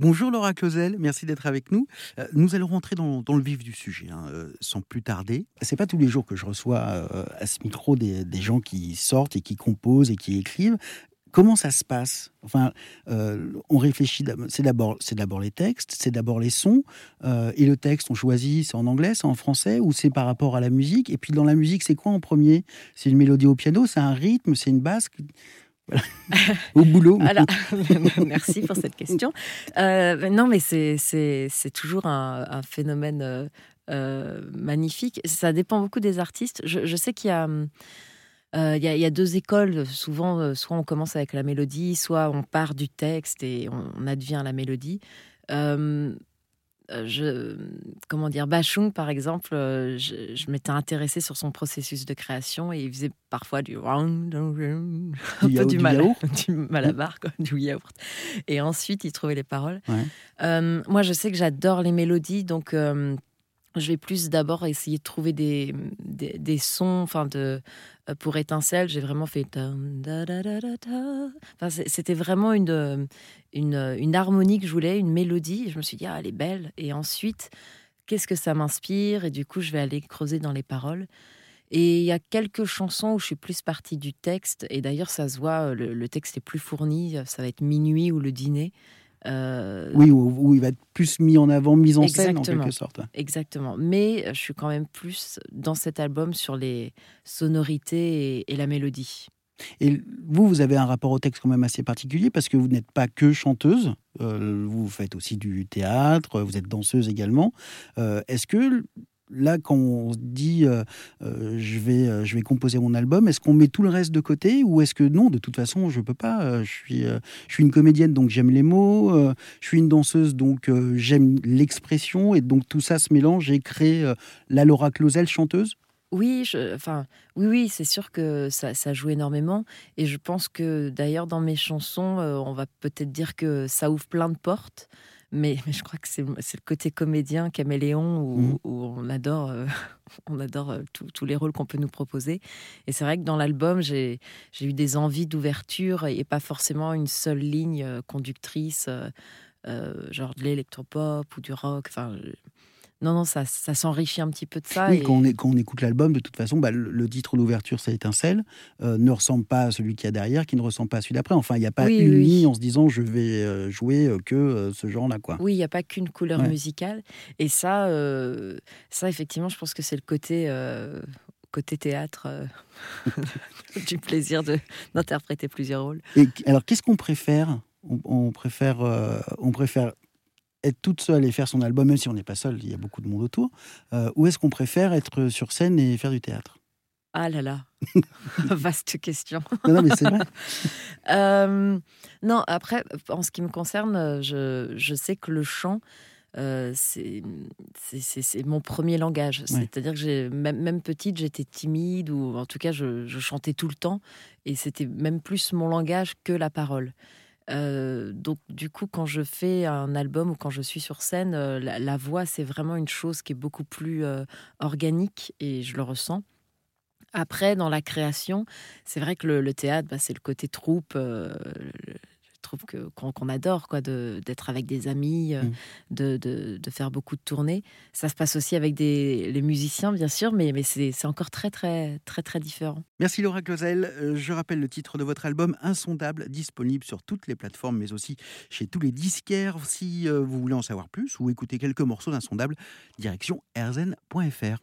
Bonjour Laura Clausel, merci d'être avec nous. Euh, nous allons rentrer dans, le vif du sujet, hein, euh, sans plus tarder. C'est pas tous les jours que je reçois euh, à ce micro des, gens qui sortent et qui composent et qui écrivent. Comment ça se passe? Enfin, on réfléchit. C'est d'abord, c'est d'abord les textes, c'est d'abord les sons. et le texte, on choisit, c'est en anglais, c'est en français, ou c'est par rapport à la musique? Et puis dans la musique, c'est quoi en premier? C'est une mélodie au piano, c'est un rythme, c'est une basse? Au boulot. Alors, merci pour cette question. Euh, non, mais c'est toujours un, phénomène euh, euh, magnifique. Ça dépend beaucoup des artistes. Je, sais qu'il y a. il y, a, deux écoles. Souvent, soit on commence avec la mélodie, soit on part du texte et on, advient la mélodie. Euh, je, comment dire, Bachung, par exemple, euh, je, m'étais intéressée sur son processus de création et il faisait parfois du un peu du, mal, du malabar, du yaourt. Et ensuite, il trouvait les paroles. Euh, moi, je sais que j'adore les mélodies, donc je vais plus d'abord essayer de trouver des, des, sons enfin de, euh, pour étincelle. J'ai vraiment fait. Enfin, C'était vraiment une, une, une, harmonie que je voulais, une mélodie. Je me suis dit, ah, elle est belle. Et ensuite, qu'est-ce que ça m'inspire? Et du coup, je vais aller creuser dans les paroles. Et il y a quelques chansons où je suis plus partie du texte. Et d'ailleurs, ça se voit, le, le texte est plus fourni. Ça va être Minuit ou le dîner. Euh, oui, où, il va être plus mis en avant, mis en scène en quelque sorte. Exactement. Mais euh, je suis quand même plus dans cet album sur les sonorités et, la mélodie. Et vous, vous avez un rapport au texte quand même assez particulier parce que vous n'êtes pas que chanteuse, euh, vous faites aussi du théâtre, vous êtes danseuse également. Est-ce que là, quand on dit euh, euh, je, vais, euh, je vais composer mon album, est-ce qu'on met tout le reste de côté ou est-ce que non, de toute façon, je peux pas je, suis, je suis une comédienne, donc j'aime les mots, je suis une danseuse, donc j'aime l'expression, et donc tout ça se mélange et crée la Laura Clausel chanteuse? Oui, enfin, oui, oui, c'est sûr que ça, ça, joue énormément. Et je pense que d'ailleurs, dans mes chansons, on va peut-être dire que ça ouvre plein de portes. Mais, je crois que c'est le côté comédien, caméléon, où, mmh. on adore, euh, on adore euh, tous les rôles qu'on peut nous proposer. Et c'est vrai que dans l'album, j'ai eu des envies d'ouverture et pas forcément une seule ligne euh, conductrice, genre de l'électropop ou du rock. Enfin, non, non, ça, ça s'enrichit un petit peu de ça. Oui, quand, on, quand, on, écoute l'album, de toute façon, bah, le, titre d'ouverture, ça étincelle, euh, ne ressemble pas à celui qu'il y a derrière, qui ne ressemble pas à celui d'après. Enfin, il n'y a pas une ligne en se disant je vais euh, jouer euh, que ce genre-là. quoi. Oui, il n'y a pas qu'une couleur musicale. Et ça, ça, effectivement, je pense que c'est le côté côté théâtre du plaisir d'interpréter plusieurs rôles. Et alors, qu'est-ce qu'on préfère? On, préfère, on préfère être toute seule et faire son album, même si on n'est pas seul, il y a beaucoup de monde autour, euh, ou est-ce qu'on préfère être sur scène et faire du théâtre? Ah là là, vaste question. non, mais c'est vrai. Euh, non, après, en ce qui me concerne, je, je sais que le chant, euh, c'est mon premier langage. C'est-à-dire que même, même, petite, j'étais timide, ou en tout cas, je, je chantais tout le temps, et c'était même plus mon langage que la parole. Euh, donc du coup, quand je fais un album ou quand je suis sur scène, euh, la, voix, c'est vraiment une chose qui est beaucoup plus euh, organique et je le ressens. Après, dans la création, c'est vrai que le, théâtre, bah, c'est le côté troupe, que qu'on adore quoi d'être avec des amis euh, mm. de, de, faire beaucoup de tournées. Ça se passe aussi avec des les musiciens bien sûr mais mais c'est encore très très très très différent. Merci Laura Clausel. Euh, je rappelle le titre de votre album Insondable disponible sur toutes les plateformes mais aussi chez tous les disquaires. Si euh, vous voulez en savoir plus ou écouter quelques morceaux d'Insondable direction erzen.fr